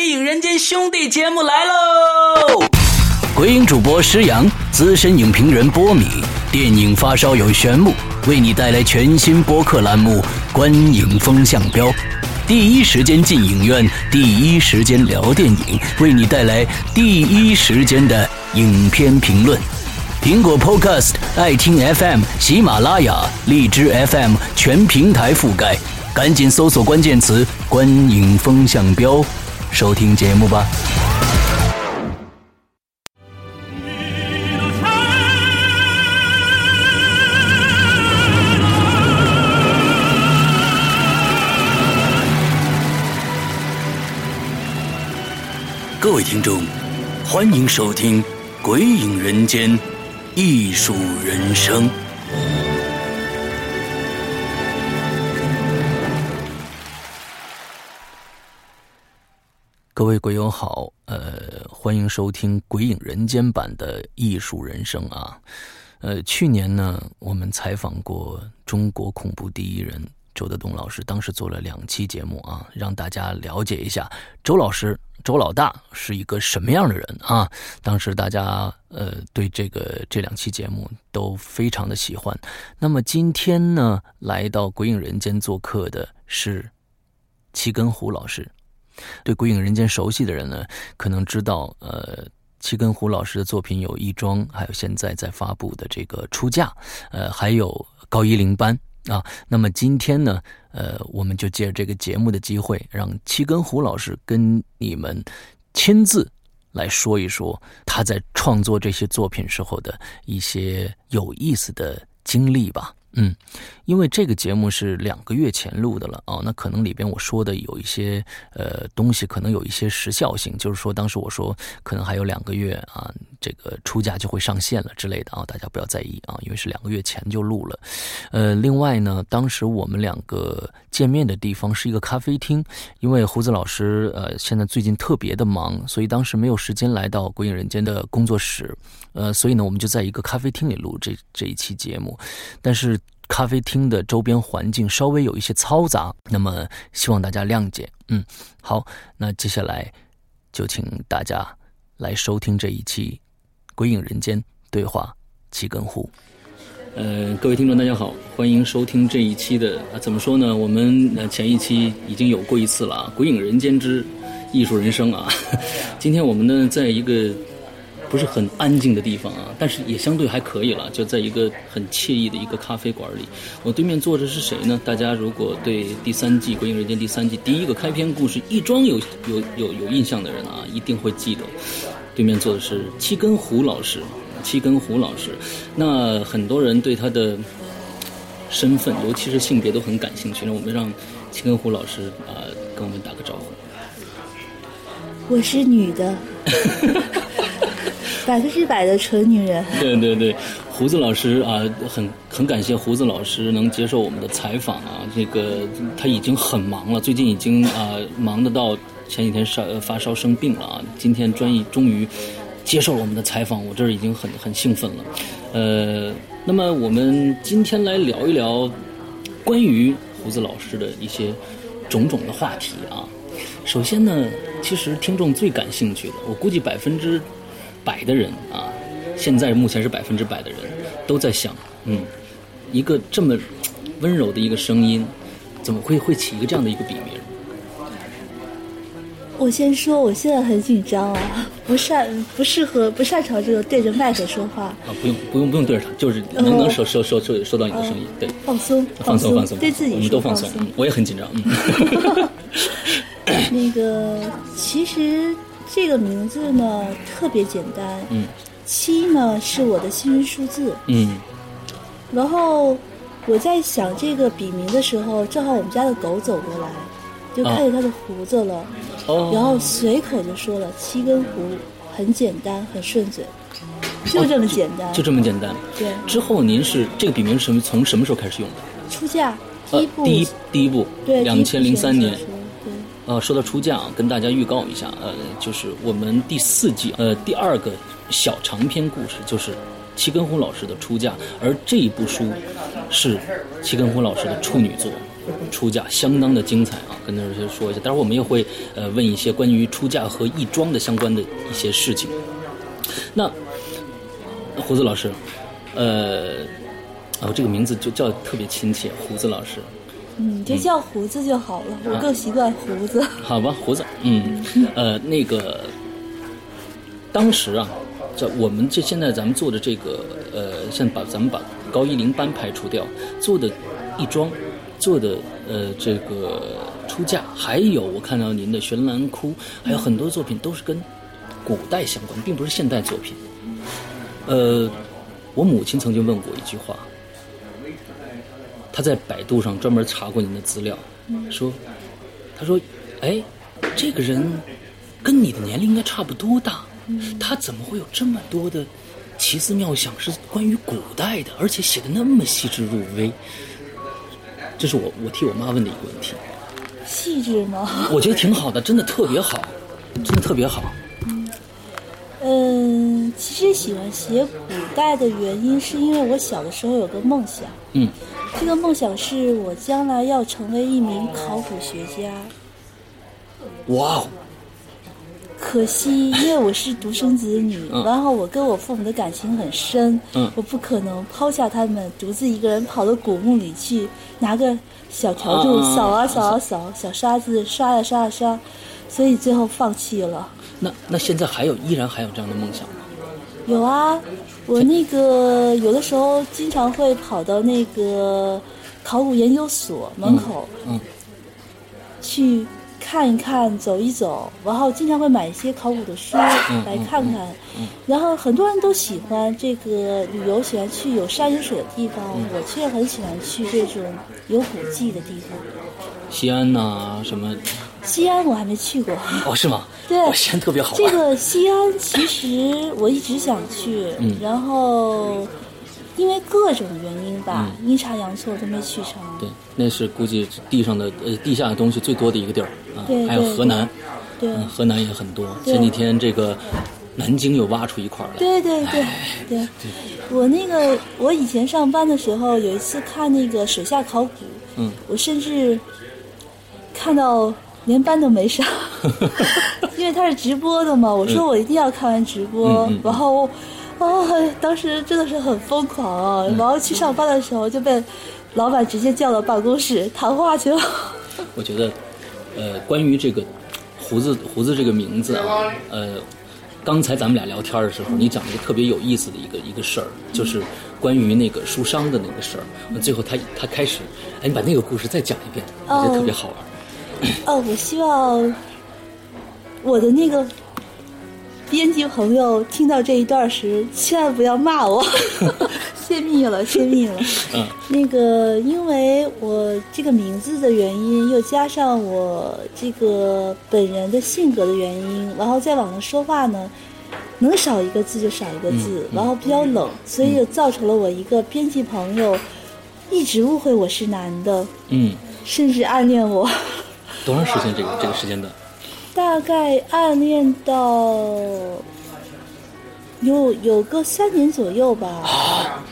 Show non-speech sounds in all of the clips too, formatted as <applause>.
鬼影人间》兄弟节目来喽！鬼影主播施阳，资深影评人波米，电影发烧友玄木，为你带来全新播客栏目《观影风向标》，第一时间进影院，第一时间聊电影，为你带来第一时间的影片评论。苹果 Podcast、爱听 FM、喜马拉雅、荔枝 FM 全平台覆盖，赶紧搜索关键词“观影风向标”，收听节目吧。各位听众，欢迎收听《鬼影人间》。艺术人生，各位鬼友好，呃，欢迎收听《鬼影人间》版的《艺术人生》啊，呃，去年呢，我们采访过中国恐怖第一人周德东老师，当时做了两期节目啊，让大家了解一下周老师。周老大是一个什么样的人啊？当时大家呃对这个这两期节目都非常的喜欢。那么今天呢，来到《鬼影人间》做客的是七根胡老师。对《鬼影人间》熟悉的人呢，可能知道呃七根胡老师的作品有《亦庄》，还有现在在发布的这个《出嫁》，呃，还有《高一零班》。啊，那么今天呢，呃，我们就借着这个节目的机会，让七根胡老师跟你们亲自来说一说他在创作这些作品时候的一些有意思的经历吧。嗯，因为这个节目是两个月前录的了啊，那可能里边我说的有一些呃东西，可能有一些时效性，就是说当时我说可能还有两个月啊，这个出价就会上线了之类的啊，大家不要在意啊，因为是两个月前就录了。呃，另外呢，当时我们两个见面的地方是一个咖啡厅，因为胡子老师呃现在最近特别的忙，所以当时没有时间来到《鬼影人间》的工作室，呃，所以呢，我们就在一个咖啡厅里录这这一期节目，但是。咖啡厅的周边环境稍微有一些嘈杂，那么希望大家谅解。嗯，好，那接下来就请大家来收听这一期《鬼影人间》对话七根湖。呃，各位听众，大家好，欢迎收听这一期的啊，怎么说呢？我们呃前一期已经有过一次了，《鬼影人间之艺术人生》啊。今天我们呢，在一个。不是很安静的地方啊，但是也相对还可以了，就在一个很惬意的一个咖啡馆里。我对面坐着是谁呢？大家如果对第三季《鬼影人间》第三季第一个开篇故事一庄有有有有印象的人啊，一定会记得，对面坐的是七根胡老师。七根胡老师，那很多人对他的身份，尤其是性别都很感兴趣。那我们让七根胡老师啊跟我们打个招呼。我是女的。<laughs> 百分之百的纯女人。对对对，胡子老师啊，很很感谢胡子老师能接受我们的采访啊。这个他已经很忙了，最近已经啊忙得到前几天烧发烧生病了啊。今天专业终于接受了我们的采访，我这儿已经很很兴奋了。呃，那么我们今天来聊一聊关于胡子老师的一些种种的话题啊。首先呢，其实听众最感兴趣的，我估计百分之。百的人啊，现在目前是百分之百的人都在想，嗯，一个这么温柔的一个声音，怎么会会起一个这样的一个笔名？我先说，我现在很紧张啊，不擅不适合不擅长这个对着麦克说话。啊，不用不用不用对着他，就是能能收收收收收到你的声音，对，放松放松放松，对自己我们都放松，我也很紧张。<laughs> <laughs> 那个其实。这个名字呢特别简单，嗯，七呢是我的幸运数字，嗯，然后我在想这个笔名的时候，正好我们家的狗走过来，就看见他的胡子了，哦，然后随口就说了七根胡，很简单，很顺嘴，就这么简单，就这么简单，对。之后您是这个笔名是什么？从什么时候开始用的？出嫁第一部，第一第一部，对，两千零三年。呃，说到出嫁啊，跟大家预告一下，呃，就是我们第四季呃第二个小长篇故事，就是齐根红老师的出嫁，而这一部书是齐根红老师的处女作，出嫁，相当的精彩啊，跟大家说一下。待会儿我们也会呃问一些关于出嫁和义庄的相关的一些事情。那胡子老师，呃，哦，这个名字就叫特别亲切，胡子老师。嗯，就叫胡子就好了，我更习惯胡子。好吧，胡子，嗯，呃，那个当时啊，在我们这现在咱们做的这个，呃，现在把咱们把高一零班排除掉，做的亦庄，做的呃这个出嫁，还有我看到您的悬兰窟，还有很多作品都是跟古代相关，并不是现代作品。呃，我母亲曾经问过一句话，她在百度上专门查过您的资料，说，她说，哎，这个人跟你的年龄应该差不多大，他怎么会有这么多的奇思妙想是关于古代的，而且写的那么细致入微？这是我我替我妈问的一个问题。细致吗？<laughs> 我觉得挺好的，真的特别好，真的特别好。嗯，其实喜欢写古代的原因，是因为我小的时候有个梦想。嗯，这个梦想是我将来要成为一名考古学家。哇哦，可惜，因为我是独生子女，嗯然后我跟我父母的感情很深，嗯我不可能抛下他们，独自一个人跑到古墓里去，拿个小笤帚啊扫啊扫啊扫，小刷子刷呀刷呀刷，所以最后放弃了。那那现在还有依然还有这样的梦想吗？有啊，我那个有的时候经常会跑到那个考古研究所门口，嗯去看一看、走一走，然后经常会买一些考古的书嗯来看看。然后很多人都喜欢这个旅游，喜欢去有山有水的地方，嗯我却很喜欢去这种有古迹的地方。西安呐、什么？西安我还没去过。<laughs> 哦，是吗？对哦，西安特别好玩。这个西安其实我一直想去，嗯然后因为各种原因吧，阴差阳错都没去成。嗯对，那是估计地上的呃地下的东西最多的一个地儿啊。对还有河南，对嗯，河南也很多。前几天这个南京又挖出一块儿来。对对对对，我那个我以前上班的时候，有一次看那个水下考古，嗯，我甚至看到连班都没上，<laughs> 因为他是直播的嘛。我说我一定要看完直播，然后哦，当时真的是很疯狂啊！嗯然后去上班的时候就被老板直接叫到办公室谈话去了。<laughs> 我觉得，呃，关于这个胡子胡子这个名字啊，呃，刚才咱们俩聊天的时候，你讲了一个特别有意思的一个一个事儿，就是关于那个书商的那个事儿。最后他他开始，哎，你把那个故事再讲一遍，我觉得特别好玩。哦，我希望我的那个编辑朋友听到这一段时，千万不要骂我，<laughs> 泄密了，泄密了。<laughs> 嗯那个，因为我这个名字的原因，又加上我这个本人的性格的原因，然后在网上说话呢，能少一个字就少一个字，然后比较冷，所以就造成了我一个编辑朋友一直误会我是男的，嗯，甚至暗恋我。多长时间这个这个时间段？<laughs> 大概暗恋到有有个三年左右吧。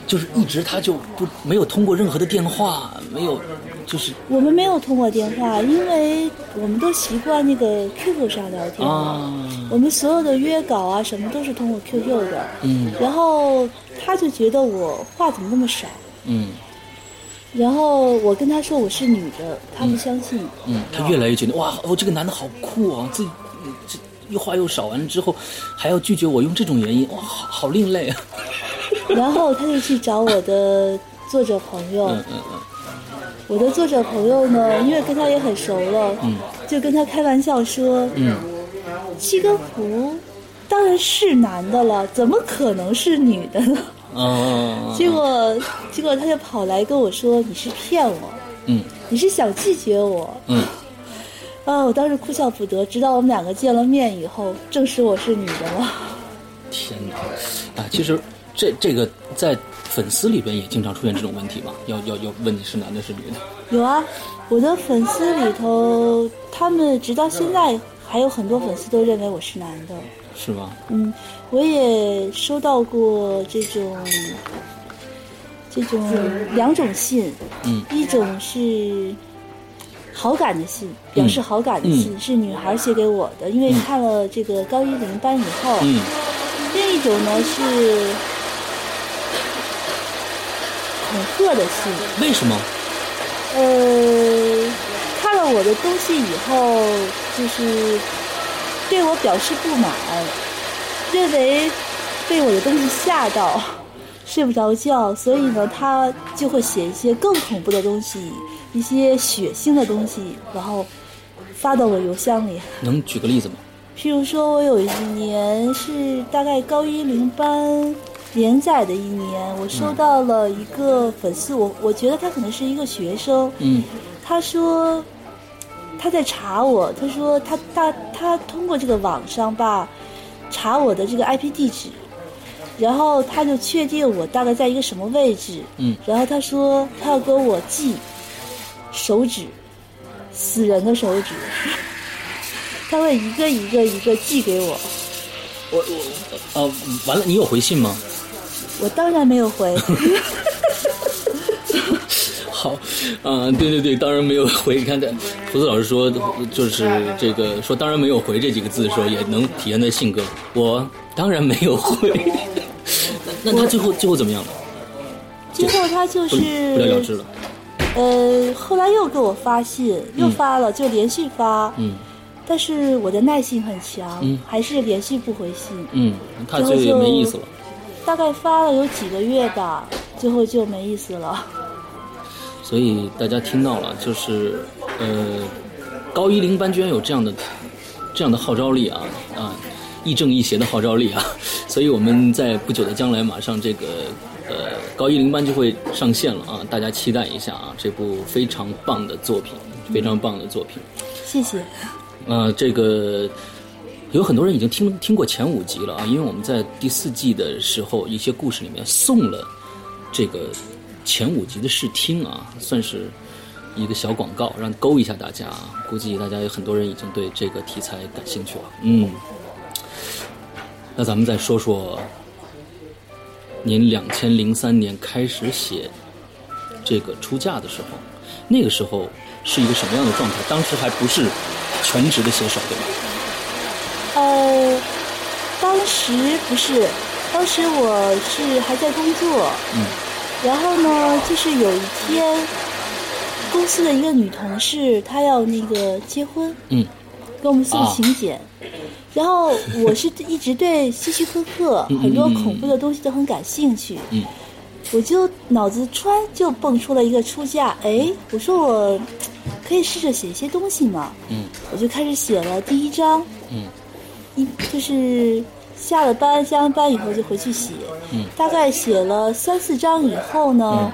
就是一直他就不没有通过任何的电话，没有，就是我们没有通过电话，因为我们都习惯那个 QQ 上聊天。啊，我们所有的约稿啊什么都是通过 QQ 的。嗯然后他就觉得我话怎么那么少，嗯然后我跟他说我是女的，他不相信。嗯，他越来越觉得哇，哦，这个男的好酷啊，自己嗯这又话又少，完了之后还要拒绝我，用这种原因，哇，好好另类啊。然后他就去找我的作者朋友。嗯嗯嗯我的作者朋友呢，因为跟他也很熟了，就跟他开玩笑说，嗯七根胡当然是男的了，怎么可能是女的呢？哦，结果，结果他就跑来跟我说：“你是骗我，嗯你是想拒绝我。嗯，”啊，我当时哭笑不得。直到我们两个见了面以后，证实我是女的了。天哪！啊，其实这这个在粉丝里边也经常出现这种问题吧，要要要问你是男的是女的。有啊，我的粉丝里头，他们直到现在还有很多粉丝都认为我是男的。是吗？嗯，我也收到过这种这种两种信，嗯一种是好感的信，表示好感的信、是女孩写给我的，因为看了这个高一零班以后。嗯另一种呢是恐吓的信，为什么？呃，看了我的东西以后，就是对我表示不满，认为被我的东西吓到，睡不着觉，所以呢，他就会写一些更恐怖的东西，一些血腥的东西，然后发到我邮箱里。能举个例子吗？譬如说，我有一年是大概高一零班连载的一年，我收到了一个粉丝，我我觉得他可能是一个学生，嗯。他说他在查我，他说他他他通过这个网上吧查我的这个 IP 地址，然后他就确定我大概在一个什么位置，嗯。然后他说他要给我寄手指，死人的手指，<laughs> 他会一个一个一个寄给我，我我呃，完了，你有回信吗？我当然没有回，<laughs> 好，嗯、对对对，当然没有回。你看，这胡子老师说，就是这个说，当然没有回这几个字的时候，也能体现在性格。我当然没有回。<laughs> 那那他最后最后怎么样了？最后他就是不了了之了。呃，后来又给我发信，又发了，就连续发。嗯但是我的耐性很强，嗯还是连续不回信。嗯，他最后也没意思了。大概发了有几个月吧，最后就没意思了。所以大家听到了，就是呃，高一零班居然有这样的这样的号召力啊啊，亦正亦邪的号召力啊！<laughs> 所以我们在不久的将来，马上这个呃高一零班就会上线了啊，大家期待一下啊，这部非常棒的作品，非常棒的作品。谢谢。呃，这个有很多人已经听听过前五集了啊，因为我们在第四季的时候，一些故事里面送了这个前五集的试听啊，算是一个小广告，让勾一下大家啊。估计大家有很多人已经对这个题材感兴趣了。嗯，那咱们再说说您两千零三年开始写这个出嫁的时候，那个时候是一个什么样的状态？当时还不是全职的写手，对吧？呃，当时不是，当时我是还在工作，嗯。然后呢，就是有一天，公司的一个女同事她要那个结婚，嗯。给我们送啊请柬。然后我是一直对希区柯克很多嗯恐怖的东西都很感兴趣，嗯。我就脑子突然就蹦出了一个出嫁，哎，我说我可以试着写一些东西嘛，嗯。我就开始写了第一章，嗯一就是下了班，下完班以后就回去写，嗯。大概写了三四章以后呢，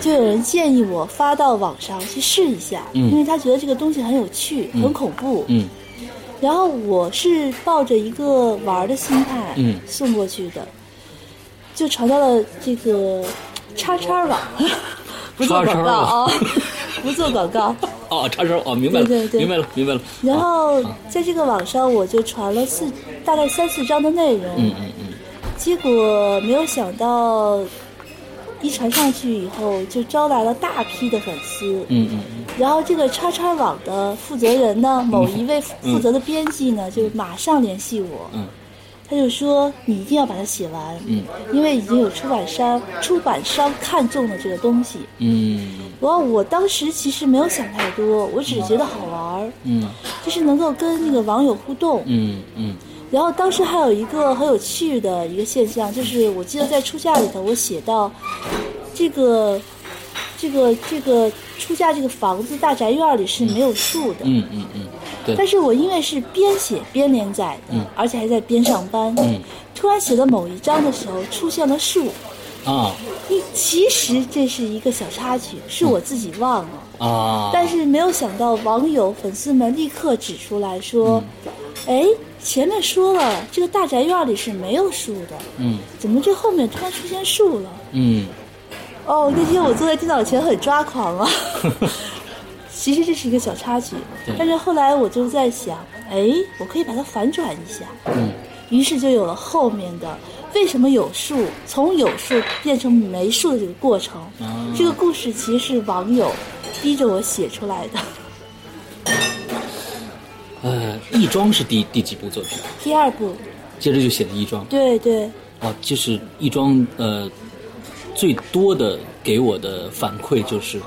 就有人建议我发到网上去试一下，嗯。因为他觉得这个东西很有趣，很恐怖。嗯。然后我是抱着一个玩的心态嗯。送过去的，就传到了这个叉叉网，<laughs> 不做 <laughs> 叉叉广告啊。网，<laughs> <laughs> 不做广告。哦，叉烧哦，明白了，对对对明白了，明白了。然后啊在这个网上我就传了四大概三四张的内容，嗯嗯嗯结果没有想到，一传上去以后就招来了大批的粉丝。嗯嗯然后这个叉叉网的负责人呢，某一位负责的编辑呢，就马上联系我，嗯他就说你一定要把它写完，嗯因为已经有出版商出版商看中了这个东西。嗯然后我当时其实没有想太多，我只是觉得好玩儿，嗯就是能够跟那个网友互动。嗯嗯然后当时还有一个很有趣的一个现象，就是我记得在出嫁里头，我写到这个这个这个出嫁这个房子大宅院里是没有树的，嗯嗯嗯，对。但，是我因为是边写边连载的，嗯。而且还在边上班，嗯。突然写到某一章的时候出现了树，啊。一其实这是一个小插曲，是我自己忘了。啊，但是没有想到，网友粉丝们立刻指出来说：“哎、前面说了这个大宅院里是没有树的，嗯。怎么这后面突然出现树了？嗯？”哦，那天我坐在电脑前很抓狂啊。<laughs> 其实这是一个小插曲，但是后来我就在想，哎，我可以把它反转一下，嗯于是就有了后面的为什么有树，从有树变成没树的这个过程。啊这个故事其实是网友逼着我写出来的。呃，亦庄是第第几部作品？第二部，接着就写的亦庄。对对，啊，就是亦庄呃，最多的给我的反馈就是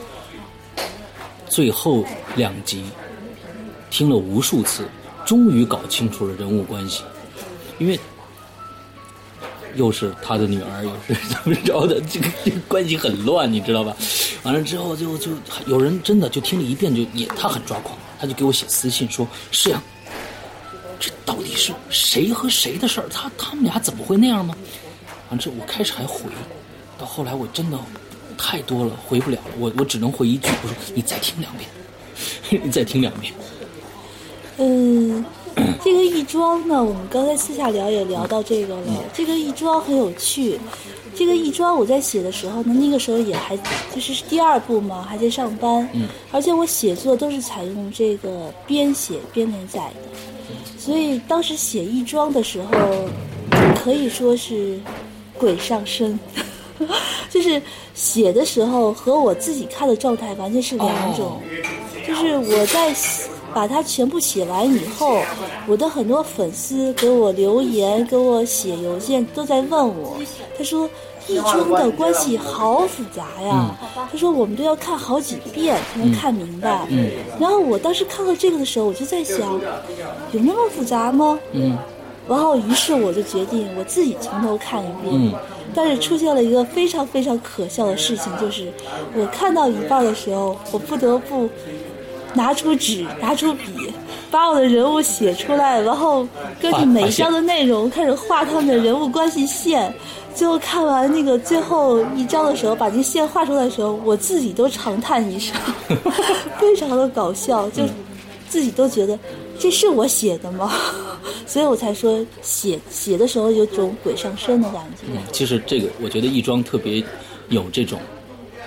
最后两集听了无数次，终于搞清楚了人物关系，因为又是他的女儿，又是怎么着的，这个这个关系很乱，你知道吧？完了之后就就有人真的就听了一遍就也他很抓狂，他就给我写私信说：“是呀。”这到底是谁和谁的事儿？他他们俩怎么会那样吗？完了之后我开始还回，到后来我真的太多了，回不了了。我我只能回一句，我说你再听两遍，<laughs> 你再听两遍。嗯，这个亦庄呢，我们刚才私下聊也聊到这个了。这个亦庄很有趣。这个亦庄我在写的时候呢，那个时候也还就是第二部嘛，还在上班。嗯。而且我写作都是采用这个边写边连载的。所以当时写亦庄的时候，可以说是鬼上身，<laughs> 就是写的时候和我自己看的状态完全是两种。就是我在把它全部写完以后，我的很多粉丝给我留言、给我写邮件，都在问我，他说。一中的关系好复杂呀，他说我们都要看好几遍才能看明白。然后我当时看到这个的时候，我就在想，有那么复杂吗？然后于是我就决定我自己从头看一遍。但是出现了一个非常非常可笑的事情，就是我看到一半的时候，我不得不拿出纸、拿出笔，把我的人物写出来，然后根据每一章的内容开始画他们的人物关系线。最后看完那个最后一章的时候，把那线画出来的时候，我自己都长叹一声，<laughs> 非常的搞笑，就自己都觉得这是我写的吗？<laughs> 所以我才说写写的时候有种鬼上身的感觉。嗯，其实这个我觉得亦庄特别有这种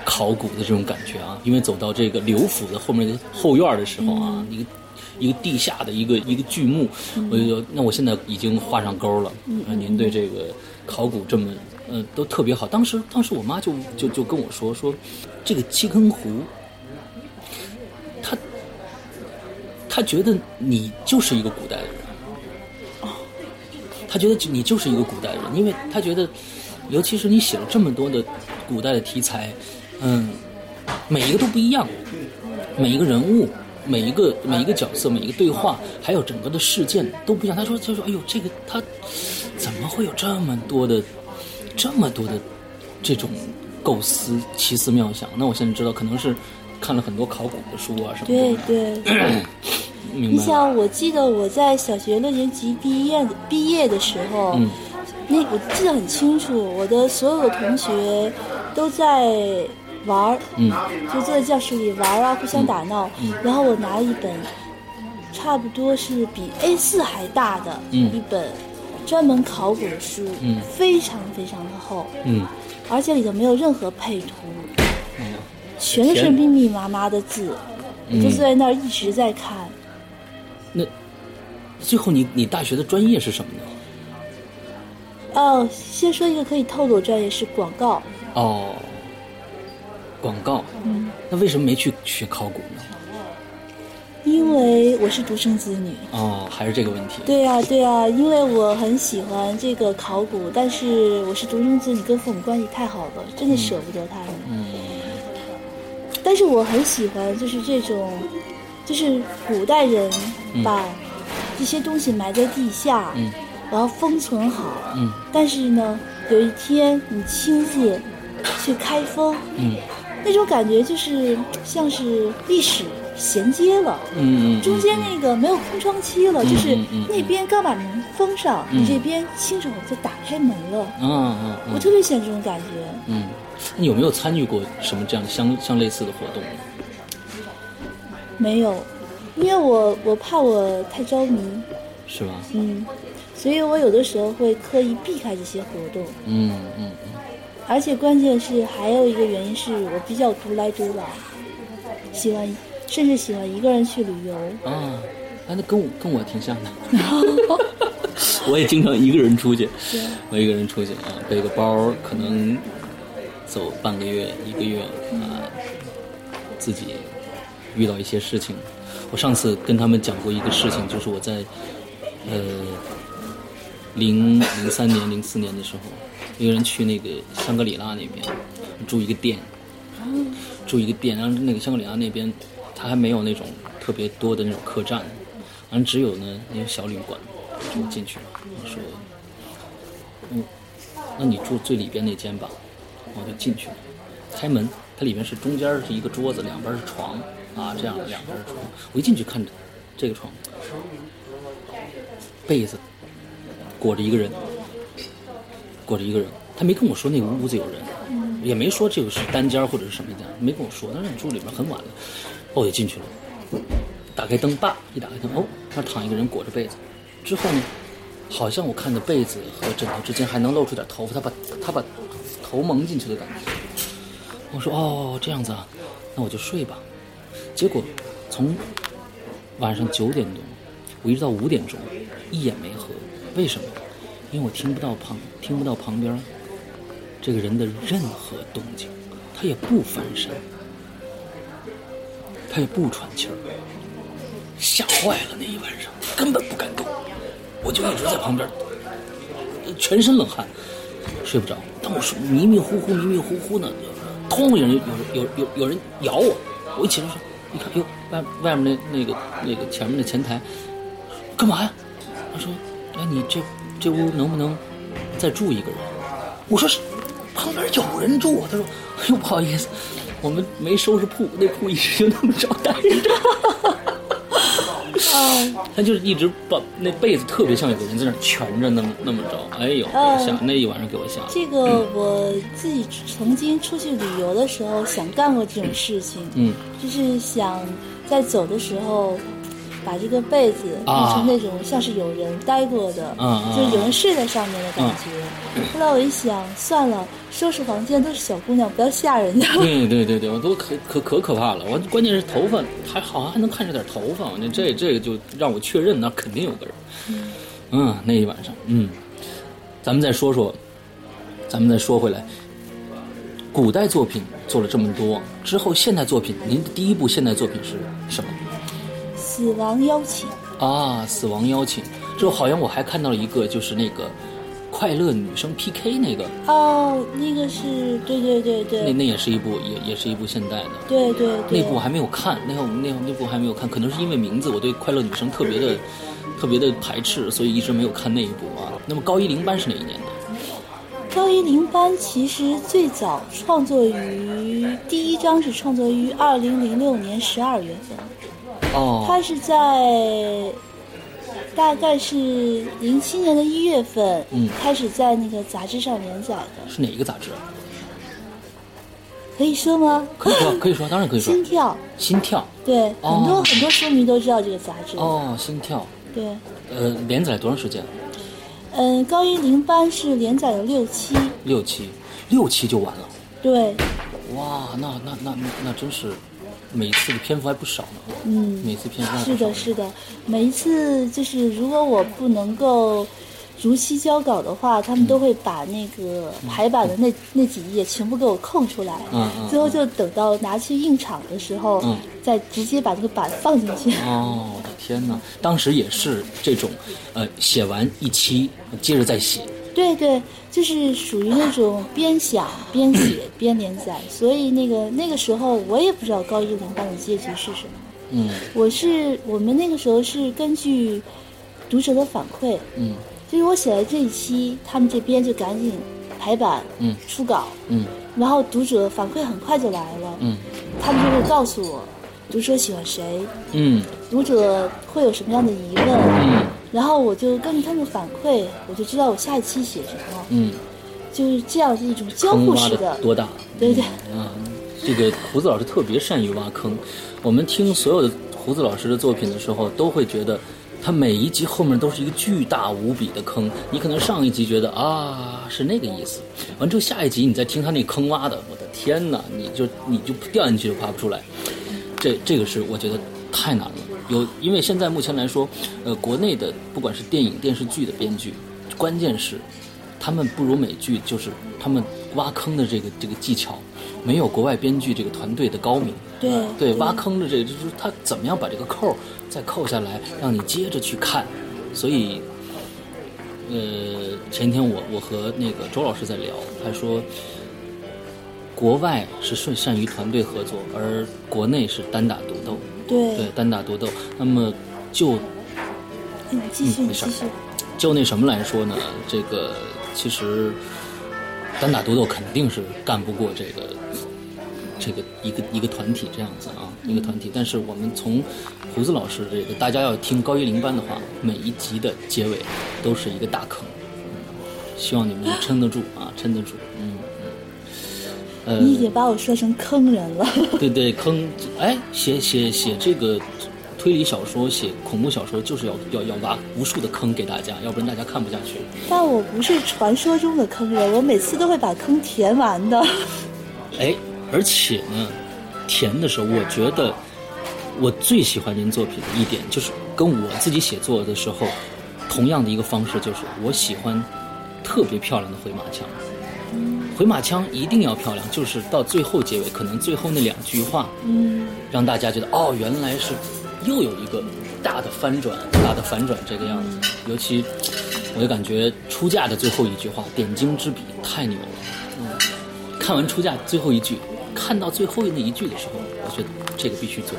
考古的这种感觉啊，因为走到这个刘府的后面的后院的时候啊，一个一个地下的一个一个巨墓，我就说那我现在已经画上钩了。嗯，您对这个。考古这么，呃，都特别好。当时，当时我妈就就就跟我说说，这个七坑湖，他觉得你就是一个古代的人，他觉得你就是一个古代人，因为他觉得，尤其是你写了这么多的古代的题材，嗯，每一个都不一样，每一个人物。每一个每一个角色，每一个对话，还有整个的事件都不一样。他说：“他说，哎呦，这个他怎么会有这么多的这么多的这种构思，奇思妙想？那我现在知道，可能是看了很多考古的书啊什么的。对对，<clears throat> 你像我记得我在小学六年级毕业毕业的时候，那我记得很清楚，我的所有的同学都在。玩儿，嗯，就坐在教室里玩儿啊，互相打闹。然后我拿了一本，差不多是比 A 四还大的一本专门考古的书，嗯，非常非常的厚，嗯，而且里头没有任何配图，全是密密麻麻的字，我就坐在那儿一直在看。那最后你你大学的专业是什么呢？哦，先说一个可以透露专业是广告。哦。广告，嗯，那为什么没去学考古呢？因为我是独生子女。哦，还是这个问题。对呀，对呀，因为我很喜欢这个考古，但是我是独生子女，跟父母关系太好了，真的舍不得他们。嗯。但是我很喜欢，就是这种，就是古代人把这些东西埋在地下，嗯，然后封存好，嗯。但是呢，有一天你亲自去开封，嗯。那种感觉就是 <tsk> 像是历史衔接了，嗯中间那个没有空窗期了，就是那边刚把门封上，你这边亲手就打开门了，嗯嗯，我特别喜欢这种感觉。嗯，你有没有参与过什么这样相相类似的活动？没有，因为我我怕我太着迷，是吧？嗯，所以我有的时候会刻意避开这些活动。嗯嗯嗯。而且关键是还有一个原因是我比较独来独往，喜欢甚至喜欢一个人去旅游。啊，那跟我跟我挺像的 <laughs> <laughs> 我也经常一个人出去。我一个人出去啊，背个包，可能走半个月一个月啊，自己遇到一些事情。我上次跟他们讲过一个事情，就是我在呃零零三年、零四年的时候，一个人去那个香格里拉那边住一个店，住一个店，然后那个香格里拉那边他还没有那种特别多的那种客栈，然后只有呢那种小旅馆，就进去了，我说，嗯，那你住最里边那间吧，我就进去了，开门，它里面是中间是一个桌子，两边是床啊，这样两边是床，我一进去看着这个床，被子裹着一个人，裹着一个人，他没跟我说那个屋子有人，也没说这个是单间或者是什么间，没跟我说，但是你住里边很晚了，哦，我就进去了，打开灯，叭一打开灯，哦，那躺一个人裹着被子，之后呢，好像我看着被子和枕头之间还能露出点头发，他把他把头蒙进去的感觉，我说哦这样子啊，那我就睡吧，结果从晚上九点多，我一直到五点钟，一眼没合。为什么？因为我听不到旁听不到旁边这个人的任何动静，他也不翻身，他也不喘气儿，吓坏了那一晚上，根本不敢动，我就一直在旁边，全身冷汗，睡不着。我说迷迷糊糊，迷迷糊糊呢，突然有人有有有有人咬我，我一起来说，一看，哟，外外面那那个那个前面的前台，干嘛呀？他说，哎，你这这屋能不能再住一个人？我说是，旁边有人住啊。他说，哎呦，不好意思，我们没收拾铺，那铺一直就那么着待着。<laughs> 他就是一直把那被子特别像有个人在那儿蜷着，那么那么着。哎呦，吓那一晚上给我吓。这个我自己曾经出去旅游的时候想干过这种事情，嗯，就是想在走的时候把这个被子弄成那种像是有人待过的，就是有人睡在上面的感觉。后来我一想，算了，收拾房间都是小姑娘，不要吓人家。对对对对，我都可可可可怕了。我关键是头发还好像还能看着点头发，那这这个就让我确认那肯定有个人。嗯，那一晚上，嗯，咱们再说说，咱们再说回来，古代作品做了这么多之后，现代作品，您的第一部现代作品是什么？死亡邀请，啊，死亡邀请。之后好像我还看到了一个，就是那个快乐女生 PK 那个，哦，那个是对对对对，那那也是一部也也是一部现代的。对对对，那部我还没有看，那个那那部还没有看，可能是因为名字我对快乐女生特别的特别的排斥，所以一直没有看那一部啊。那么高一零班是哪一年的？高一零班其实最早创作于第一章是创作于二零零六年十二月份，哦，它是在大概是零七年的一月份，嗯。开始在那个杂志上连载的，是哪一个杂志？啊可以说吗？可以说，<laughs> 可以说，当然可以说。心跳，心跳，对，哦。很多很多书迷都知道这个杂志，哦，心跳，对，呃，连载多长时间？嗯，高一零班是连载了六期，六期，六期就完了。对，哇，那那那那那真是，每次的篇幅还不少呢。嗯，每次篇幅还不少是的，是的，每一次就是如果我不能够如期交稿的话，他们都会把那个排版的那那几页全部给我空出来，嗯嗯最后就等到拿去印厂的时候，嗯再直接把这个版放进去。哦，我的天哪！当时也是这种，呃，写完一期，接着再写。对对，就是属于那种边想边写 <clears throat> 边连载，所以那个那个时候我也不知道高一零班的结局是什么。嗯我是我们那个时候是根据读者的反馈，嗯就是我写了这一期，他们这边就赶紧排版、嗯出稿，嗯然后读者反馈很快就来了，嗯他们就会告诉我读者喜欢谁，嗯读者会有什么样的疑问，嗯然后我就根据他们的反馈，我就知道我下一期写什么，嗯，就是这样的一种交互式的多大？对对，啊，这个胡子老师特别善于挖坑。我们听所有的胡子老师的作品的时候，都会觉得他每一集后面都是一个巨大无比的坑。你可能上一集觉得啊是那个意思，完之后下一集你再听他那坑挖的，我的天哪，你就你就掉进去就爬不出来。这这个是我觉得太难了。有因为现在目前来说，呃，国内的不管是电影电视剧的编剧，关键是他们不如美剧，就是他们挖坑的这个这个技巧，没有国外编剧这个团队的高明。对对，挖坑的这个就是他怎么样把这个扣再扣下来，让你接着去看。所以，呃，前天我我和那个周老师在聊，他说，国外是善善于团队合作，而国内是单打独斗。对对，单打独斗。那么就嗯，继续嗯没事就那什么来说呢，这个其实单打独斗肯定是干不过这个这个一个一个团体这样子啊，一个团体。但是我们从胡子老师这个，大家要听高一零班的话，每一集的结尾都是一个大坑，嗯希望你们撑得住啊，撑得住，嗯嗯。呃，你已经把我说成坑人了。<laughs> 对对，坑，哎，写写写这个推理小说、写恐怖小说，就是要要要挖无数的坑给大家，要不然大家看不下去。但我不是传说中的坑人，我每次都会把坑填完的。<laughs> 哎，而且呢，填的时候，我觉得我最喜欢您作品的一点，就是跟我自己写作的时候同样的一个方式，就是我喜欢特别漂亮的回马枪。回马枪一定要漂亮，就是到最后结尾，可能最后那两句话，嗯，让大家觉得哦，原来是又有一个大的翻转，大的反转这个样子。尤其我就感觉出嫁的最后一句话，点睛之笔太牛了。嗯，看完出嫁最后一句，看到最后那一句的时候，我觉得这个必须做。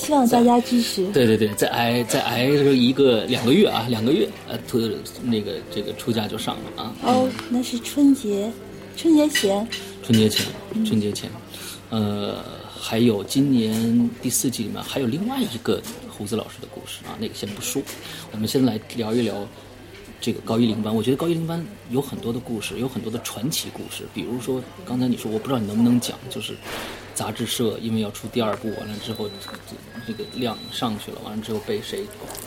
希望大家支持。对对对，再挨再挨个一个两个月啊，两个月，呃，出那个这个出嫁就上了啊。哦，那是春节，春节前。春节前，春节前，呃，还有今年第四季里面还有另外一个胡子老师的故事啊，那个先不说，我们先来聊一聊这个高一零班。我觉得高一零班有很多的故事，有很多的传奇故事，比如说刚才你说，我不知道你能不能讲，就是杂志社因为要出第二部，完了之后这这个量上去了，完了之后被谁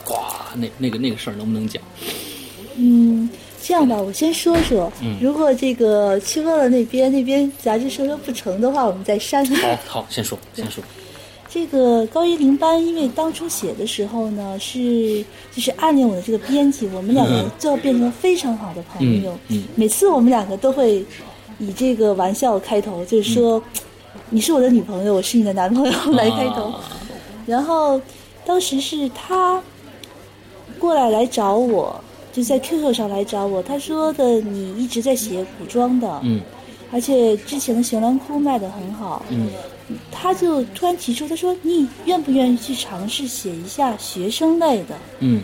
呱那那个那个事儿能不能讲？嗯，这样吧，我先说说。嗯如果这个去问了那边，那边杂志社说不成的话，我们再删。好好，先说先说，这个高一零班，因为当初写的时候呢，是就是暗恋我的这个编辑，我们两个最后变成非常好的朋友。嗯嗯每次我们两个都会以这个玩笑开头，就是说、你是我的女朋友，我是你的男朋友来开头。啊。然后当时是他过来来找我，就在 QQ 上来找我，他说的你一直在写古装的，嗯。而且之前的《悬梁窟》卖得很好，嗯。他就突然提出，他说你愿不愿意去尝试写一下学生类的？嗯。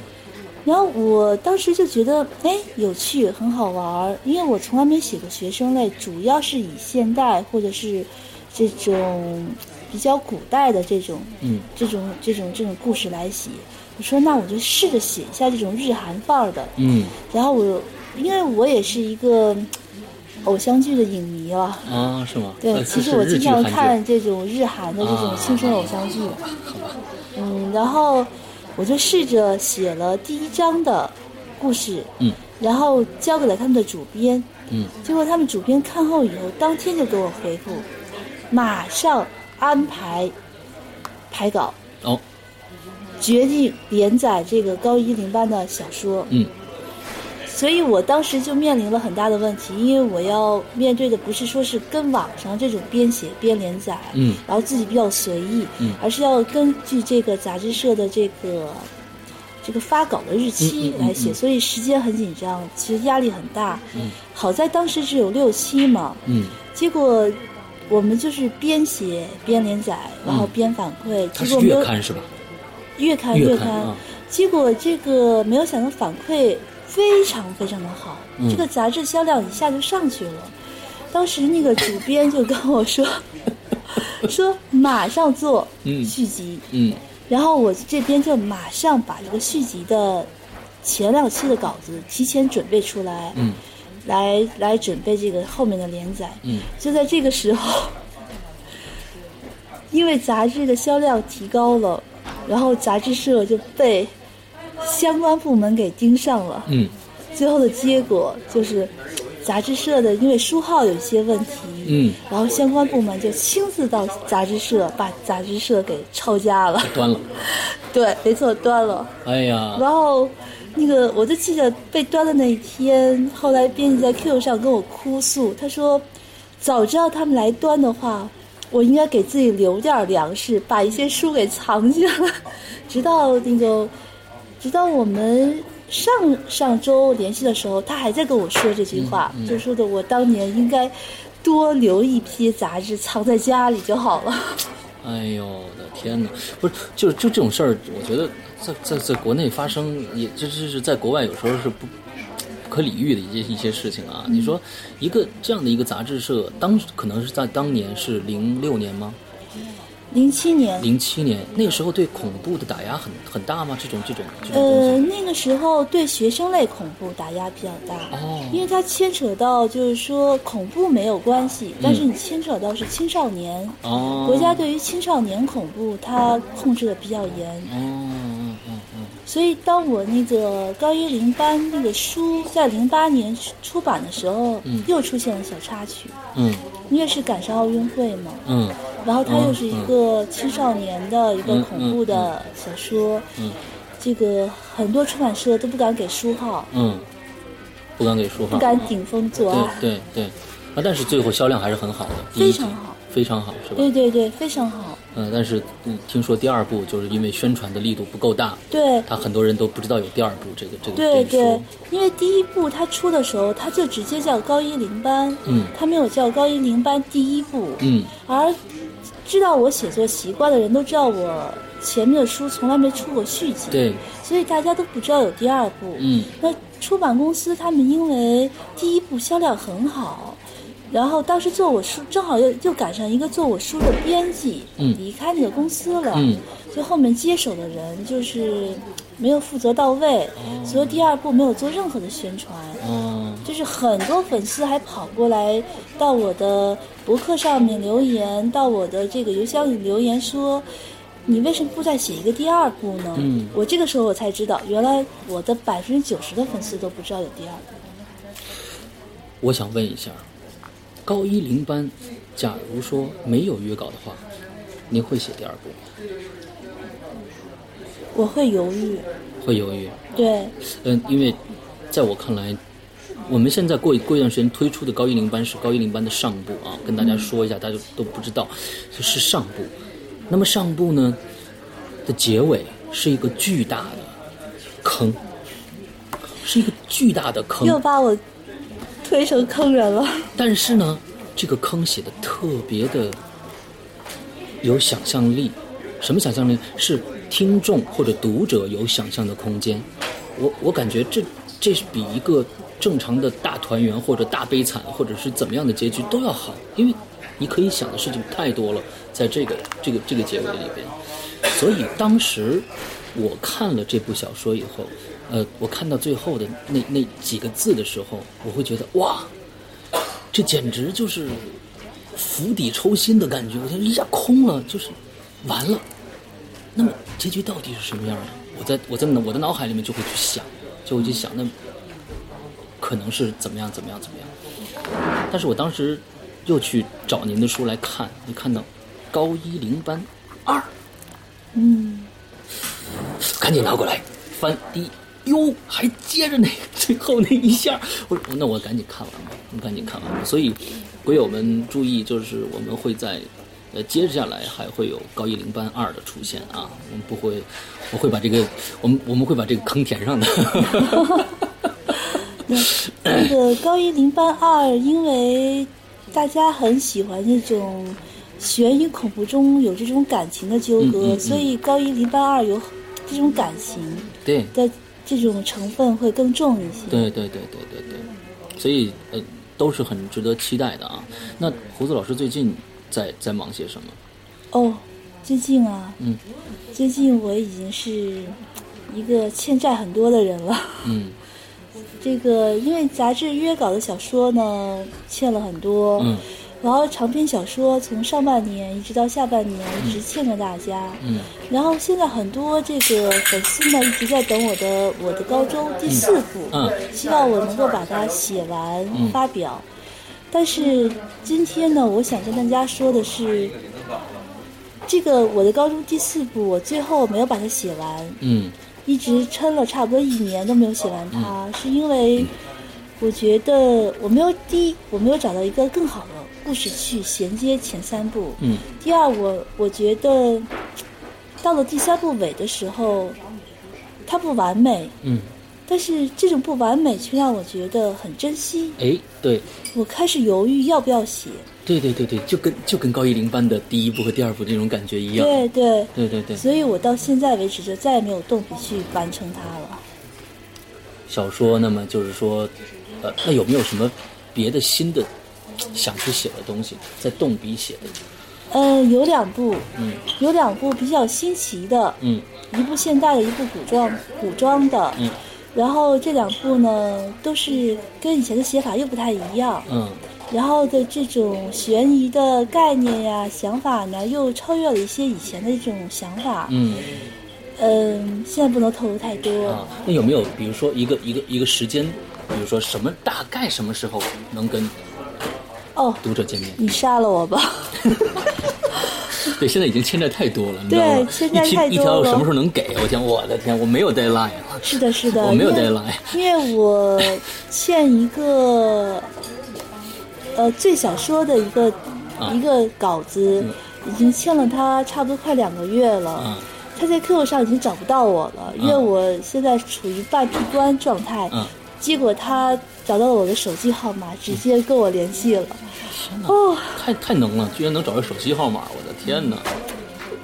然后我当时就觉得，哎，有趣，很好玩儿，因为我从来没写过学生类，主要是以现代或者是这种比较古代的这种嗯这种这种这种故事来写。我说那我就试着写一下这种日韩范儿的。嗯然后我因为我也是一个嗯偶像剧的影迷啊，啊，是吗？对，呃其实我经常看这种日韩的这种青春偶像剧。嗯，然后我就试着写了第一章的故事，嗯然后交给了他们的主编。嗯结果他们主编看后以后，当天就给我回复，马上安排排稿，哦。决定连载这个高一零班的小说。嗯。所以我当时就面临了很大的问题，因为我要面对的不是说是跟网上这种边写边连载，嗯。然后自己比较随意，嗯。而是要根据这个杂志社的这个这个发稿的日期嗯嗯嗯来写，嗯所以时间很紧张，其实压力很大。嗯。好在当时只有六期嘛，嗯，结果我们就是边写边连载，然后边反馈，它是结果没有月刊是吧？月刊月月刊，啊结果这个没有想到反馈非常非常的好，嗯。这个杂志销量一下就上去了。当时那个主编就跟我说，<laughs> 说马上做嗯。续集，嗯。然后我这边就马上把这个续集的前两期的稿子提前准备出来，嗯来来准备这个后面的连载。嗯就在这个时候，因为杂志的销量提高了，然后杂志社就被相关部门给盯上了。嗯最后的结果就是，杂志社的因为书号有一些问题，嗯，然后相关部门就亲自到杂志社把杂志社给抄家了。端了，<laughs> 对，没错，端了。哎呀，然后那个我就记得被端的那一天，后来编辑在 Q 上跟我哭诉，他说早知道他们来端的话，我应该给自己留点粮食，把一些书给藏起来。直到那个，直到我们上上周联系的时候，他还在跟我说这句话，就说的我当年应该多留一批杂志藏在家里就好了。哎呦我的天哪！不是，就是就这种事儿，我觉得在在在国内发生，也这这是在国外有时候是不不可理喻的一些一些事情啊。你说一个这样的一个杂志社，当可能是在当年是零六年吗？零七年，零七年那个时候对恐怖的打压很很大吗？这种这种这种呃，那个时候对学生类恐怖打压比较大，哦因为它牵扯到就是说恐怖没有关系，但是你牵扯到是青少年，哦，国家对于青少年恐怖它控制的比较严，哦所以当我那个高一零班那个书在零八年出出版的时候，嗯。又出现了小插曲，嗯。因为是赶上奥运会嘛，嗯。然后它又是一个青少年的一个嗯恐怖的小说，嗯这个很多出版社都不敢给书号，嗯，不敢给书号，不敢顶风作案。对对对，啊，但是最后销量还是很好的，非常好，非常好，是吧？对对对，非常好。嗯，但是嗯，听说第二部就是因为宣传的力度不够大，对他很多人都不知道有第二部这个这个对对因为第一部它出的时候，它就直接叫高一零班，嗯它没有叫高一零班第一部，嗯而知道我写作习惯的人都知道我前面的书从来没出过续集，对，所以大家都不知道有第二部。嗯那出版公司他们因为第一部销量很好，然后当时做我书正好又又赶上一个做我书的编辑、嗯离开那个公司了，嗯所以后面接手的人就是没有负责到位，所以第二部没有做任何的宣传。哦就是很多粉丝还跑过来到我的博客上面留言，到我的这个邮箱里留言说，你为什么不再写一个第二部呢？嗯我这个时候我才知道，原来我的百分之九十的粉丝都不知道有第二部。我想问一下，高一零班，假如说没有约稿的话，您会写第二部吗？我会犹豫，会犹豫？对，嗯，因为在我看来，我们现在过一过一段时间推出的高一零班是高一零班的上部啊，跟大家说一下，大家都不知道，就是上部。那么上部呢的结尾是一个巨大的坑，是一个巨大的坑。又把我推成坑人了。但是呢，这个坑写的特别的有想象力。什么想象力？是听众或者读者有想象的空间。我我感觉这这是比一个正常的大团圆或者大悲惨或者是怎么样的结局都要好，因为你可以想的事情太多了，在这个这个这个结尾里边。所以当时我看了这部小说以后，呃，我看到最后的那那几个字的时候，我会觉得哇，这简直就是釜底抽薪的感觉，我觉得一下空了，就是完了。那么结局到底是什么样的？我在我在我的脑海里面就会去想，就会去想，那可能是怎么样怎么样怎么样。但是我当时又去找您的书来看，你看到高一零班二，嗯，赶紧拿过来翻第一，哟，还接着那最后那一下，我说那我赶紧看完吧，我赶紧看完吧。所以，鬼友们注意，就是我们会在呃接着下来还会有高一零班二的出现啊，我们不会，我会把这个我们我们会把这个坑填上的。<laughs> 那个高一零班二，因为大家很喜欢那种悬疑恐怖中有这种感情的纠葛，嗯嗯嗯所以高一零班二有这种感情对的这种成分会更重一些。对对对对对对，所以呃都是很值得期待的啊。那胡子老师最近在在忙些什么？哦，最近啊，嗯最近我已经是一个欠债很多的人了。嗯 <laughs> 这个因为杂志约稿的小说呢，欠了很多，嗯然后长篇小说从上半年一直到下半年一直欠着大家，嗯。然后现在很多这个粉丝呢一直在等我的我的高中第四部，嗯。希望我能够把它写完、嗯发表。但是今天呢，我想跟大家说的是，这个我的高中第四部，我最后没有把它写完，嗯。一直撑了差不多一年都没有写完它，是因为我觉得我没有第一，我没有找到一个更好的故事去衔接前三部。嗯第二，我我觉得到了第三部尾的时候，它不完美，嗯，但是这种不完美却让我觉得很珍惜。哎，对我开始犹豫要不要写。对对对对，就跟就跟高一零班的第一部和第二部这种感觉一样。对对，对对对，所以我到现在为止就再也没有动笔去完成它了。小说，那么就是说，呃，那有没有什么别的新的想去写的东西，在动笔写的？呃，有两部，嗯有两部比较新奇的，嗯一部现代的，一部古装古装的。嗯然后这两部呢，都是跟以前的写法又不太一样。嗯然后的这种悬疑的概念呀、想法呢，又超越了一些以前的这种想法。嗯嗯，现在不能透露太多。啊，那有没有比如说一个一个一个时间，比如说什么大概什么时候能跟哦，读者见面？你杀了我吧！<laughs> 对，现在已经欠债太多了，你知道吗？对欠债太多了一条什么时候能给？我天，我的天，我没有 deadline 了。是的，是的，我没有 deadline 因为我欠一个呃最小说的一个、啊一个稿子，已经欠了他差不多快两个月了。啊他在 QQ 上已经找不到我了，因为嗯我现在处于半闭关状态。嗯结果他找到了我的手机号码，直接跟我联系了。天哪，哦，太太能了，居然能找到手机号码，我的天哪！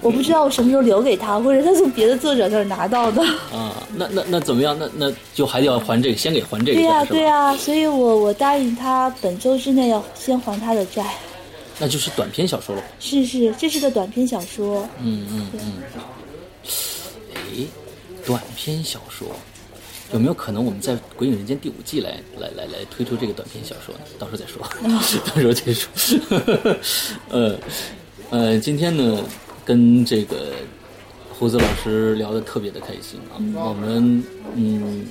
我不知道我什么时候留给他，或者他从别的作者那儿拿到的。啊，那那那怎么样？那那就还得要还这个，先给还这个对呀？对呀、所以我我答应他本周之内要先还他的债。那就是短篇小说了。是是，这是个短篇小说。嗯嗯嗯。哎，短篇小说有没有可能我们在《鬼影人间》第五季来来来来推出这个短篇小说呢？到时候再说，到时候再说。呃呃，今天呢，跟这个胡子老师聊得特别的开心啊。我们嗯，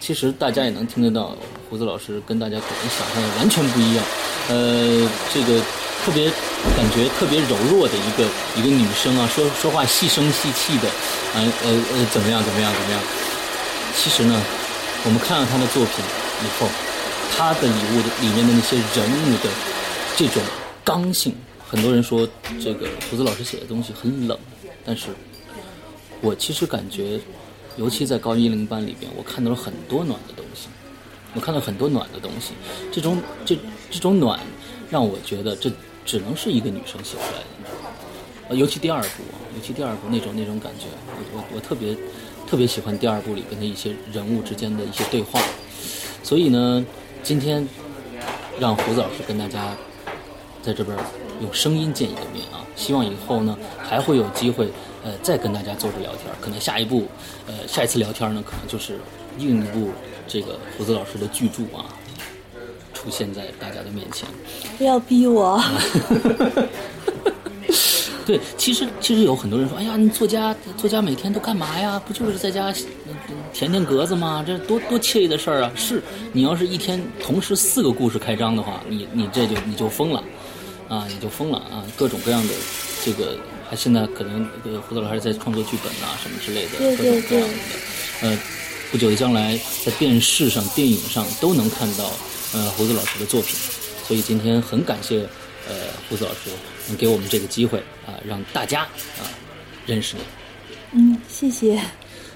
其实大家也能听得到，胡子老师跟大家可能想象的完全不一样。呃，这个特别感觉特别柔弱的一个一个女生啊，说说话细声细气的，呃呃呃，怎么样怎么样怎么样？其实呢，我们看了他的作品以后，他的礼物的里面的那些人物的这种刚性，很多人说这个胡子老师写的东西很冷，但是我其实感觉，尤其在高一零班里边，我看到了很多暖的东西，我看到很多暖的东西，这种这这种暖让我觉得这只能是一个女生写出来的，呃尤其第二部，尤其第二部那种那种感觉，我我我特别特别喜欢第二部里边的一些人物之间的一些对话，所以呢，今天让胡子老师跟大家在这边用声音见一个面啊，希望以后呢还会有机会呃再跟大家坐着聊天，可能下一步呃下一次聊天呢可能就是另一部这个胡子老师的巨著啊出现在大家的面前。不要逼我。<laughs> 对，其实其实有很多人说，哎呀，你作家作家每天都干嘛呀？不就是在家嗯填填格子吗？这多多惬意的事儿啊！是你要是一天同时四个故事开张的话，你你这就你就疯了，啊，你就疯了啊！各种各样的这个，还现在可能呃胡子老师还在创作剧本啊什么之类的，对各种各样的。呃，不久的将来，在电视上、电影上都能看到呃胡子老师的作品，所以今天很感谢呃胡子老师能给我们这个机会啊、让大家啊、认识你。嗯，谢谢。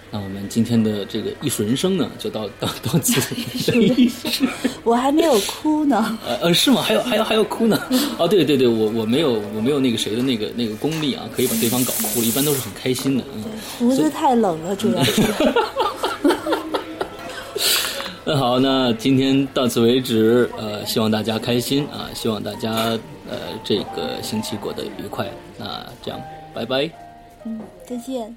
那我们今天的这个艺术人生呢，就到 <laughs> 到到此 <laughs> 艺术我还没有哭呢。呃呃是吗？还有还有还要哭呢？哦，对对对，我我没有我没有那个谁的那个那个功力啊，可以把对方搞哭了，一般都是很开心的。嗯，胡子太冷了，主要是。<laughs> 那 <laughs> 好，那今天到此为止。呃，希望大家开心啊，希望大家呃这个星期过得愉快。那这样，拜拜。嗯，再见。